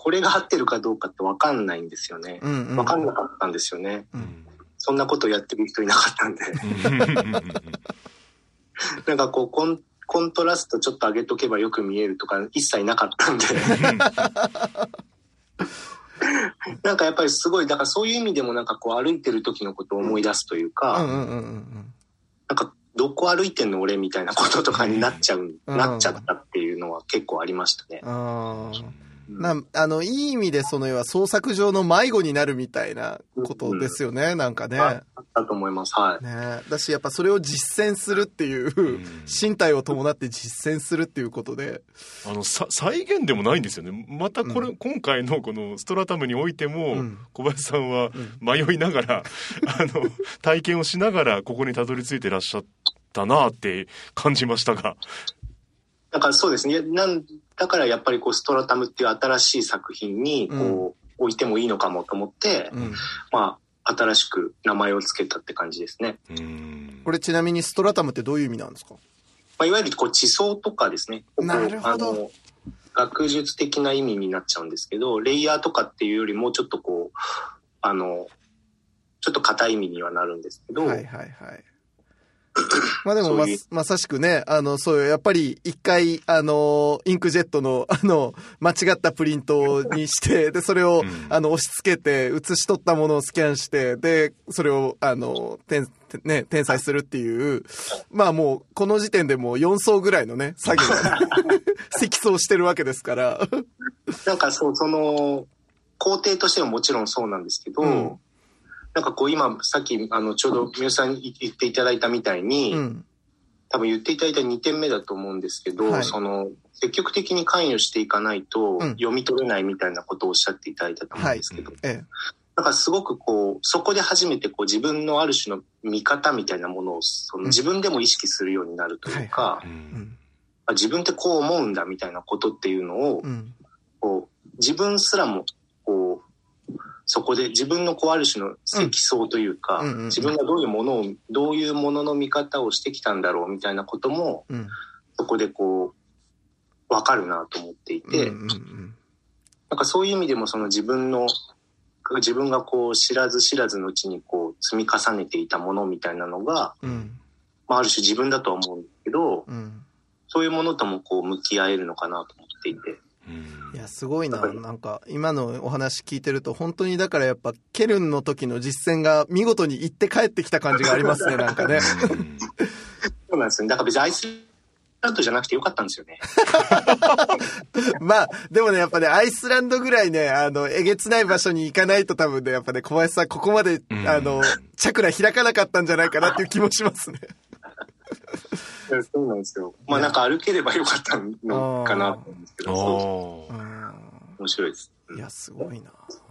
これが合ってるかどうかってわかんないんですよね。うん、うん。わかんなかったんですよね。うんそんなことやってる人いなかったんで。なんかこうコン、コントラストちょっと上げとけばよく見えるとか一切なかったんで。なんかやっぱりすごい、だからそういう意味でもなんかこう歩いてる時のことを思い出すというか、なんかどこ歩いてんの俺みたいなこととかになっちゃう、うんなっちゃったっていうのは結構ありましたね。な、あの、いい意味でその要は創作上の迷子になるみたいなことですよね、なんかね。ああったと思います。はい。ねだし、やっぱそれを実践するっていう、身体を伴って実践するっていうことで。あのさ再現でもないんですよねまたこれ、う今回のこのストラタムにおいても、うん小林さんはうん迷いながら、あの体験をしながらここにたどり着いてらっしゃったなって感じましたがだからそうですね。なんだからやっぱりこうストラタムっていう新しい作品にこう置いてもいいのかもと思って、うん。まあ新しく名前を付けたって感じですね。うんこれちなみにストラタムってどういう意味なんですか？まあ、いわゆるこう地層とかですね。なるほどあの学術的な意味になっちゃうんですけど、レイヤーとかっていうよりもちょっとこう、あの、ちょっと硬い意味にはなるんですけど、はいはいはい。まあでもままさしくね、あの、そうやっぱり一回、あの、インクジェットの、あの、間違ったプリントにして、で、それを、うん。あの、押し付けて、写し取ったものをスキャンして、で、それを、あの、転、ね、転載するっていう、まあもう、この時点でもう4層ぐらいのね、作業 積層してるわけですから。なんかそう、その、工程としてはもちろんそうなんですけど、うんなんかこう今、さっき、あの、ちょうど、みゆさんに言っていただいたみたいに、うん。多分言っていただいた2点目だと思うんですけど、はい。その、積極的に関与していかないとうん。読み取れないみたいなことをおっしゃっていただいたと思うんですけど、ええ。だからすごくこう、そこで初めてこう自分のある種の見方みたいなものをそのうん。自分でも意識するようになるというか、自分ってこう思うんだみたいなことっていうのを、うん。こう自分すらもこうそこで自分のこうある種の積層というか、自分がどういうものをどういうものの見方をしてきたんだろうみたいなこともうん。そこでこう分かるなと思っていて、なんかそういう意味でもその自分の自分がこう知らず知らずのうちにこう積み重ねていたものみたいなのが、うん。まあ、ある種自分だとは思うんですけどうん。そういうものともこう向き合えるのかなと思っていて。うんいや、すごいな。なんか、今のお話聞いてると、本当にだからやっぱ、ケルンの時の実践が見事に行って帰ってきた感じがありますね、なんかね。そうなんですね。だから別にアイスランドじゃなくてよかったんですよね。まあ、でもね、やっぱね、アイスランドぐらいね、あの、えげつない場所に行かないと多分ね、やっぱね、小林さん、ここまで、うんあの、チャクラ開かなかったんじゃないかなっていう気もしますね。そうなんですよ。まあなんか歩ければよかったのかなと思うんですけど、面白いです。ん。いや、すごいな。ー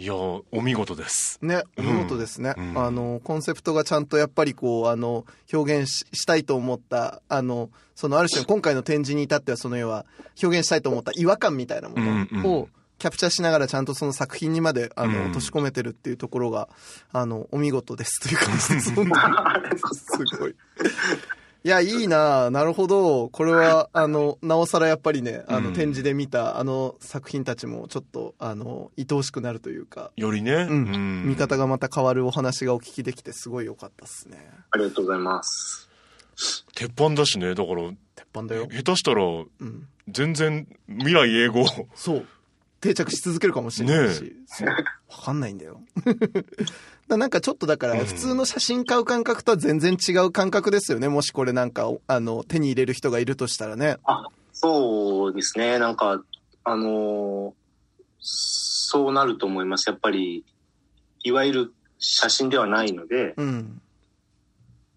いやお見事ですね、おうん見事ですね、うんあの、コンセプトがちゃんとやっぱりこう、あの、表現ししたいと思った、あの、そのある種の今回の展示に至ってはその要は、表現したいと思った違和感みたいなものを、キャプチャーしながらちゃんとその作品にまで、あの、うん落とし込めてるっていうところが、あの、お見事ですという感じです。すごい。いや、いいななるほど。これは、あの、なおさらやっぱりね、あの、うん展示で見た、あの、作品たちも、ちょっと、あの、愛おしくなるというか、よりね、うん見方がまた変わるお話がお聞きできてすごい良かったっすね。ありがとうございます。鉄板だしねだから鉄板だよ。下手したらうん。全然未来英語そう。定着し続けるかもしれないし。ねそうわかんないんだよ。だなんかちょっとだから、うん普通の写真買う感覚とは全然違う感覚ですよね。もしこれなんか、あの、手に入れる人がいるとしたらね。そうですね。なんか、あのーそうなると思います。やっぱり、いわゆる写真ではないので、うん。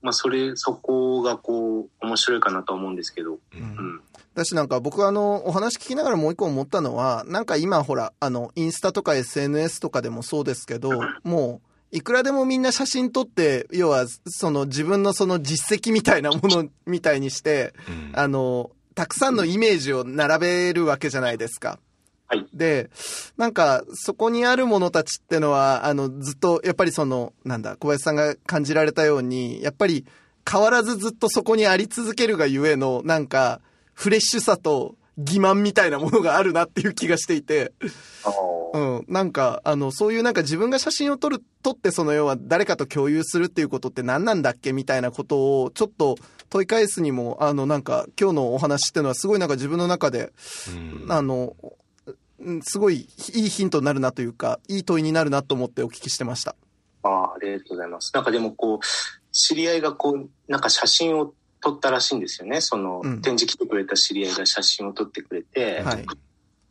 まあそれ、そこがこう、面白いかなと思うんですけど、ううんん。だしなんか僕はあの、お話聞きながらもう一個思ったのは、なんか今ほら、あの、インスタとか SNS とかでもそうですけど、もう、いくらでもみんな写真撮って、要は、その自分のその実績みたいなものみたいにして、うんあの、たくさんのイメージを並べるわけじゃないですか。はい。で、なんか、そこにあるものたちってのは、あの、ずっと、やっぱりその、なんだ、小林さんが感じられたように、やっぱり、変わらずずっとそこにあり続けるがゆえの、なんか、フレッシュさと欺瞞みたいなものがあるなっていう気がしていて、うん、なんか、あの、そういうなんか自分が写真を撮る、撮ってその要は誰かと共有するっていうことって何なんだっけみたいなことをちょっと問い返すにも、あの、なんか今日のお話っていうのはすごいなんか自分の中で、うんあの、うんすごいいいヒントになるなというか、いい問いになるなと思ってお聞きしてました。あー、ありがとうございます。なんかでもこう、知り合いがこう、なんか写真を撮ったらしいんですよね。その、うん展示来てくれた知り合いが写真を撮ってくれて、はい。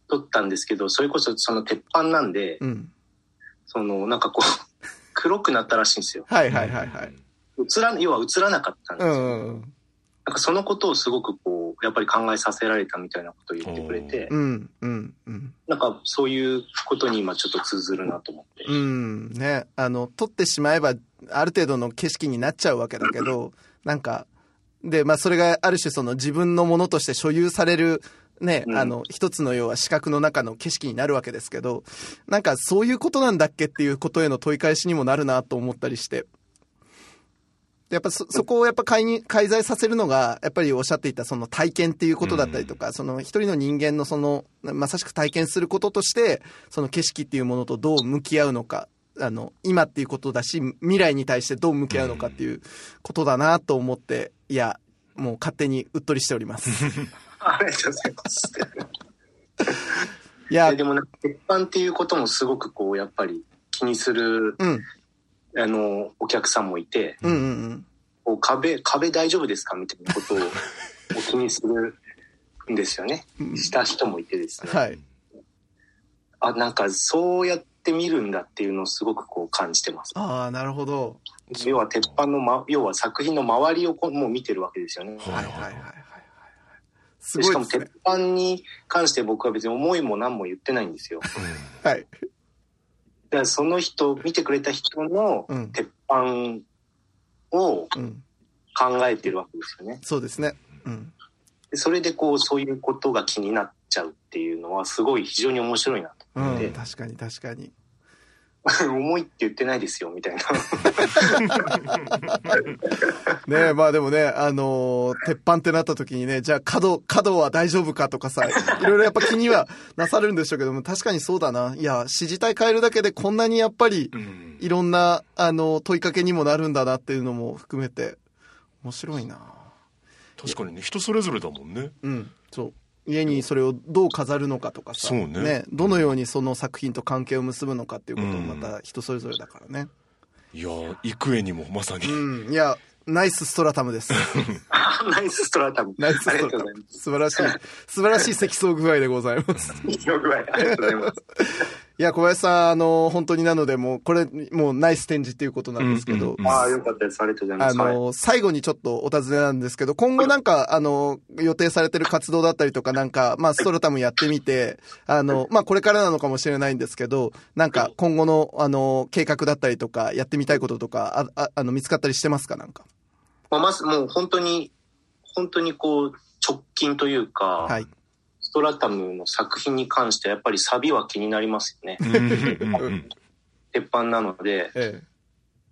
撮ったんですけど、それこそその鉄板なんで、うん。その、なんかこう、黒くなったらしいんですよ。はいはいはいはい。映ら、要は映らなかったんですよ。うん。なんかそのことをすごくこう、やっぱり考えさせられたみたいなことを言ってくれて、うんうんうん。なんかそういうことに今ちょっと通ずるなと思って。うん、ね、あの、撮ってしまえば、ある程度の景色になっちゃうわけだけど、なんか、で、まあ、それがある種その自分のものとして所有される、ね、うん。あの、一つの要は視覚の中の景色になるわけですけど、なんかそういうことなんだっけっていうことへの問い返しにもなるなと思ったりして。でやっぱそ、そこをやっぱ介に介在させるのが、やっぱりおっしゃっていたその体験っていうことだったりとか、その一人の人間のその、まさしく体験することとして、その景色っていうものとどう向き合うのか、あの、今っていうことだし、未来に対してどう向き合うのかっていうことだなと思って、いや、もう勝手にうっとりしております。ありがとうございます。いやえ、でもな鉄板っていうこともすごくこう、やっぱり気にする、うん、あの、お客さんもいて、うん、うんうん。こう壁、壁大丈夫ですかみたいなことを お気にするんですよね。うんした人もいてですね。はい。あ、なんかそうやって見るんだっていうのをすごくこう感じてます。ああ、なるほど。要は鉄板の、ま、要は作品の周りをこうもう見てるわけですよね。はいはいはいはいはいはい。すでしかも鉄。板に関して僕は別に思いも何も言ってないんですよ。はい。だからその人、見てくれた人のうん。鉄板をうん。考えてるわけですよね。そうですね。うん。でそれでこう、そういうことが気になっちゃうっていうのはすごい非常に面白いなとうん。確かに確かに。重いって言ってないですよ、みたいな。ねえ、まあでもね、あのー鉄板ってなった時にね、じゃあ角、角は大丈夫かとかさ、いろいろやっぱ気にはなさるんでしょうけども、確かにそうだな。いや、指示体変えるだけでこんなにやっぱり、うんいろんな、あの、問いかけにもなるんだなっていうのも含めて、面白いな。確かにね人それぞれだもんねうん、そう。家にそれをどう飾るのかとかさ、そうねどのようにその作品と関係を結ぶのかっていうこともまた人それぞれだからね。いやー幾重にもまさに、うん、いや、ナイスストラタムです。ナイスストラタム。ナイスストラタム。素晴らしい、素晴らしい積層具合でございます。よ具合、ありがとうございます。いや、小林さん、あの、本当になので、もう、これ、もうナイス展示っていうことなんですけど、うんうんああ、よかったです。ありがとうございまあす。はいの、最後にちょっとお尋ねなんですけど、今後なんか、あの、予定されてる活動だったりとか、なんか、まあ、ストラタムやってみて、あの、まあ、これからなのかもしれないんですけど、なんか、今後の、あの、計画だったりとか、やってみたいこととか、あ、ああの、見つかったりしてますかなんか？まあ、まずもう本当に、本当にこう、直近というか、はい。ストラタムの作品に関してはやっぱりサビは気になりますよね。鉄板なので、ええ。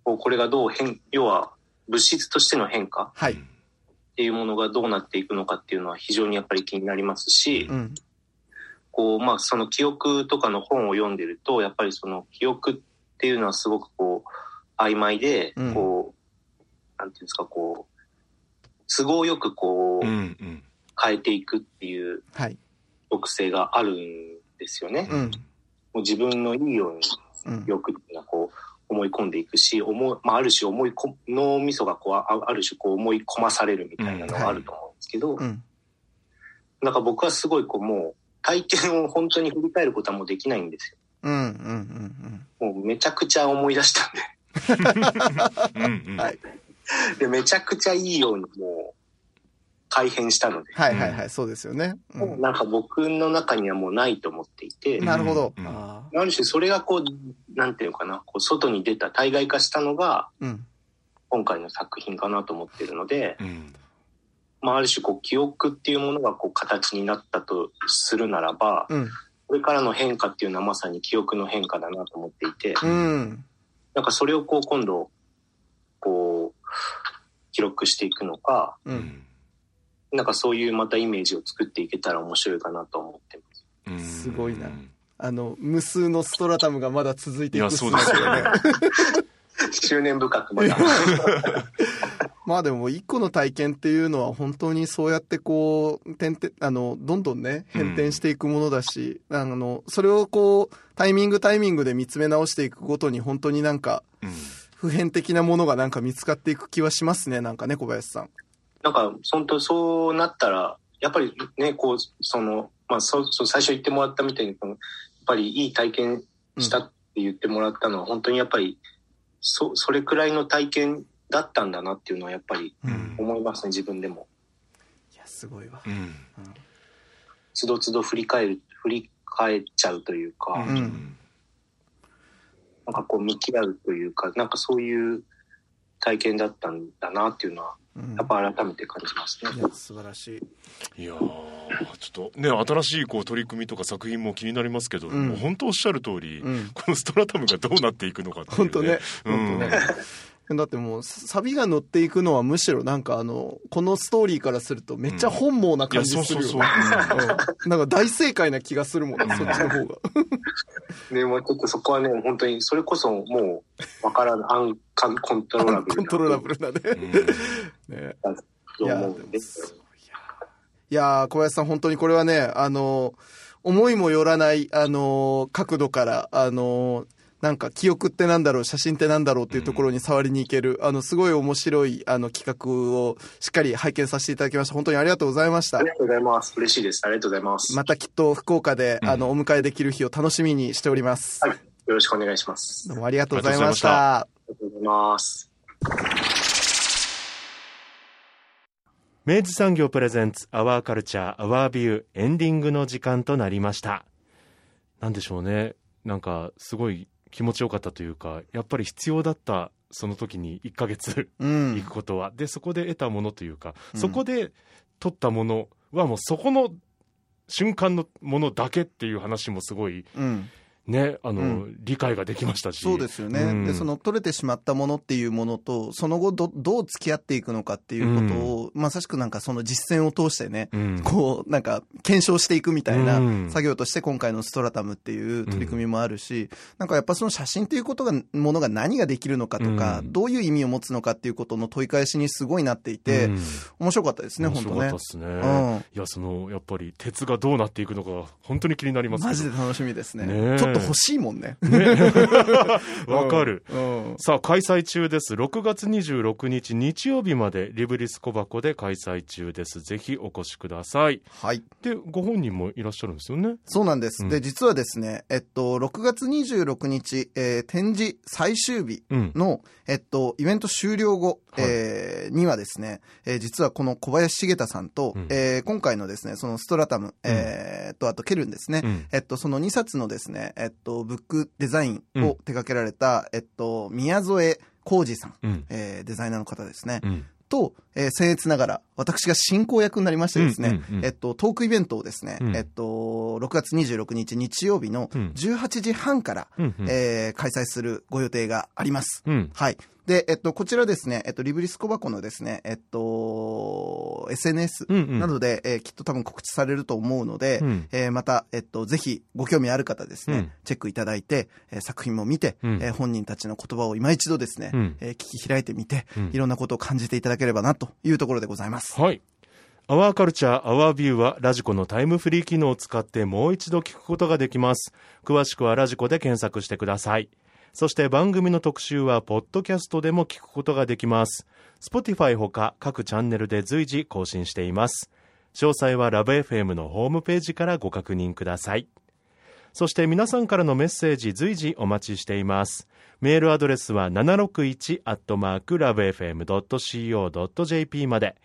こうこれがどう変、要は物質としての変化はい。っていうものがどうなっていくのかっていうのは非常にやっぱり気になりますし、うん。こう、まあその記憶とかの本を読んでると、やっぱりその記憶っていうのはすごくこう、曖昧で、うんこう、なんていうんですか、こう、都合よくこう、うんうん変えていくっていうはい。特性があるんですよね。うん。もう自分のいいようにうん。欲っていうのはこう思い込んでいくし、思いまあ、ある種思いこ脳みそがこうあある種こう思い込まされるみたいなのがあると思うんですけど、うん。なんか僕はすごいこうもう体験を本当に振り返ることはもうできないんですよ。うん。うん。うん。もうめちゃくちゃ思い出したんで。うんうんはい。で、めちゃくちゃいいようにもう改変したので、はいはいはい、そうですよね。うんなんか僕の中にはもうないと思っていて、なるほど。うんあある種それがこう、なんていうのかな、こう外に出た、対外化したのがーうん。今回の作品かなと思ってるので、うんまあある種こう記憶っていうものがこう形になったとするならば、うん。これからの変化っていうのはまさに記憶の変化だなと思っていて、うん。なんかそれをこう今度、こう、記録していくのか、う。うんんなんかそういうまたイメージを作っていけたら面白いかなと思ってます。うんすごいなあの、無数のストラタムがまだ続いていくいやそうですよね 執念深くまた。まあでも一個の体験っていうのは本当にそうやってこう、点々あの、どんどんね、変転していくものだし、あの、それをこう、タイミングタイミングで見つめ直していくごとに本当になんか、うん普遍的なものがなんか見つかっていく気はしますね、なんかね、小林さん。なんか、本当そうなったら、やっぱりね、こう、その、まあ、そう、そう最初言ってもらったみたいに、やっぱりいい体験したって言ってもらったのは、本当にやっぱり、そ、それくらいの体験だったんだなっていうのはやっぱりうん思いますね、自分でも。いや、すごいわ。うんつどつど振り返る、振り返っちゃうというか、うんなんかこう向き合うというか、なんかそういう体験だったんだなっていうのは、うんやっぱ改めて感じますね。いや、素晴らしい。いやーちょっとね新しいこう取り組みとか作品も気になりますけど、うんもう本当おっしゃる通り、うん。このストラタムがどうなっていくのかっていう、本当ね。うん本当ね。だってもう、サビが乗っていくのはむしろなんかあの、このストーリーからするとめっちゃ本望な感じするよ、そうそうそう。うん。なんか大正解な気がするもんね、そっちの方が。でもちょっとそこはね、本当にそれこそもうわからない、アンカンコントローラブルな。コントローラブルなね。うん。ね。といや、いやー小林さん本当にこれはね、あの、思いもよらない、あの、角度から、あの、なんか記憶ってなんだろう、写真ってなんだろうっていうところに触りに行ける、あの、すごい面白い、あの、企画をしっかり拝見させていただきました。本当にありがとうございましたあり。がとうございます。嬉しいです。ありがとうございます。またきっと福岡で、うんあの、お迎えできる日を楽しみにしております。はい。よろしくお願いします。どうもありがとうございました。ありがとうございます。明治産業プレゼンツアワーカルチャーアワービューエンディングの時間となりましたなんでしょうねなんかすごい気持ちよかったというかやっぱり必要だったその時に1ヶ月うん行く。ことは、でそこで得たものというか、うんそこで取ったものはもうそこの瞬間のものだけっていう話もすごいうん。ねあの、う理解ができましたし。そうですよね、うん。でその取れてしまったものっていうものとその後どどう付き合っていくのかっていうことを、まさしくなんかその実践を通してねうん。こうなんか検証していくみたいなうん。作業として今回のストラタムっていう取り組みもあるし、なんかやっぱその写真っていうことがものが何ができるのかとか、うん。どういう意味を持つのかっていうことの問い返しにすごいなっていて、うん。面白かったですね面本当ね白かったっ。すね、うん。いやそのやっぱり鉄がどうなっていくのか本当に気になりますけど。マジで楽しみですね。ねえ。ちょっと欲しいもんね。わかる、うん。さあ開催中です。6月26日日曜日までリブリス小箱で開催中です。ぜひお越しください。はい。でご本人もいらっしゃるんですよね。そうなんです。うん。で、実はですね、えっと、6月26日、えー展示最終日うん。の、えっと、イベント終了後、はい。えーにはですね、えー実はこの小林茂太さんと、うん。えー今回のですね、そのストラタム、えーと、あとケルンですね、うん。えっと、その2冊のですね、えっと、ブックデザインを手掛けられた、えっと、宮添浩二さん、うん。えーデザイナーの方ですね。うん。と、えー、僭越ながら、私が進行役になりましてですね、うんうんうん。えっと、トークイベントをですね、うん。えっと、6月26日日曜日のうん。18時半から、うんうん。えー開催するご予定があります。うん。はい。で、えっと、こちらですね、えっと、リブリス小箱のですね、えっと、SNS うんうんなどで、えーきっと多分告知されると思うので、うんえーまた、えっと、ぜひご興味ある方ですね、うんチェックいただいて、えー作品も見て、うんえー本人たちの言葉を今一度ですね、うんえー聞き開いてみて、うんいろんなことを感じていただければなというところでございます。はい。アワーカルチャー、アワービューはラジコのタイムフリー機能を使ってもう一度聞くことができます。詳しくはラジコで検索してください。そして番組の特集はポッドキャストでも聞くことができます。Spotify ほか各チャンネルで随時更新しています。詳細はラブ f m のホームページからご確認ください。そして皆さんからのメッセージ随時お待ちしています。メールアドレスは 761-lovefm.co.jp まで。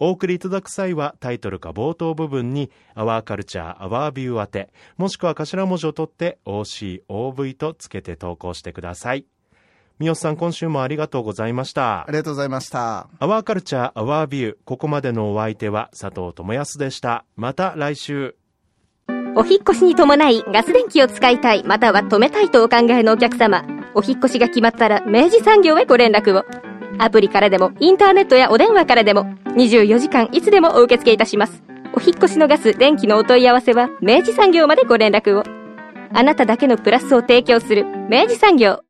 お送りいただく際はタイトルか冒頭部分に Our Culture, Our View 宛て、もしくは頭文字を取って OCOV とつけて投稿してください。三好さん、今週もありがとうございましたあ。りがとうございました。Our Culture, Our View ここまでのお相手は佐藤智康でした。また来週。お引っ越しに伴いガス電気を使いたいまたは止めたいとお考えのお客様お引っ越しが決まったら明治産業へご連絡をアプリからでもインターネットやお電話からでも24時間いつでもお受け付けいたします。お引越しのガス電気のお問い合わせは明治産業までご連絡を。あなただけのプラスを提供する明治産業。